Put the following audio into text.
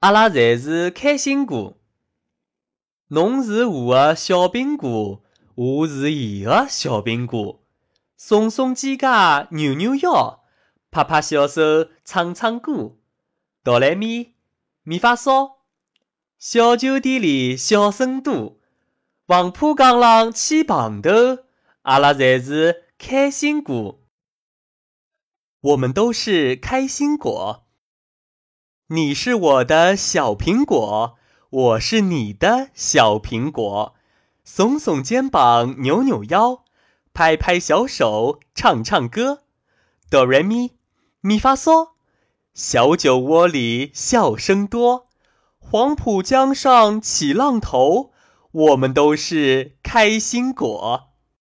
阿拉侪是开心果。侬是我的小苹果，我是伊的小苹果。耸耸肩胛，扭扭腰，拍拍小手，唱唱歌。哆来咪，咪发嗦。小酒店里笑声多，黄浦江浪牵棚头，阿拉侪是开心果。我们都是开心果。你是我的小苹果，我是你的小苹果。耸耸肩膀，扭扭腰，拍拍小手，唱唱歌。哆来咪，咪发嗦。小酒窝里笑声多，黄浦江上起浪头，我们都是开心果。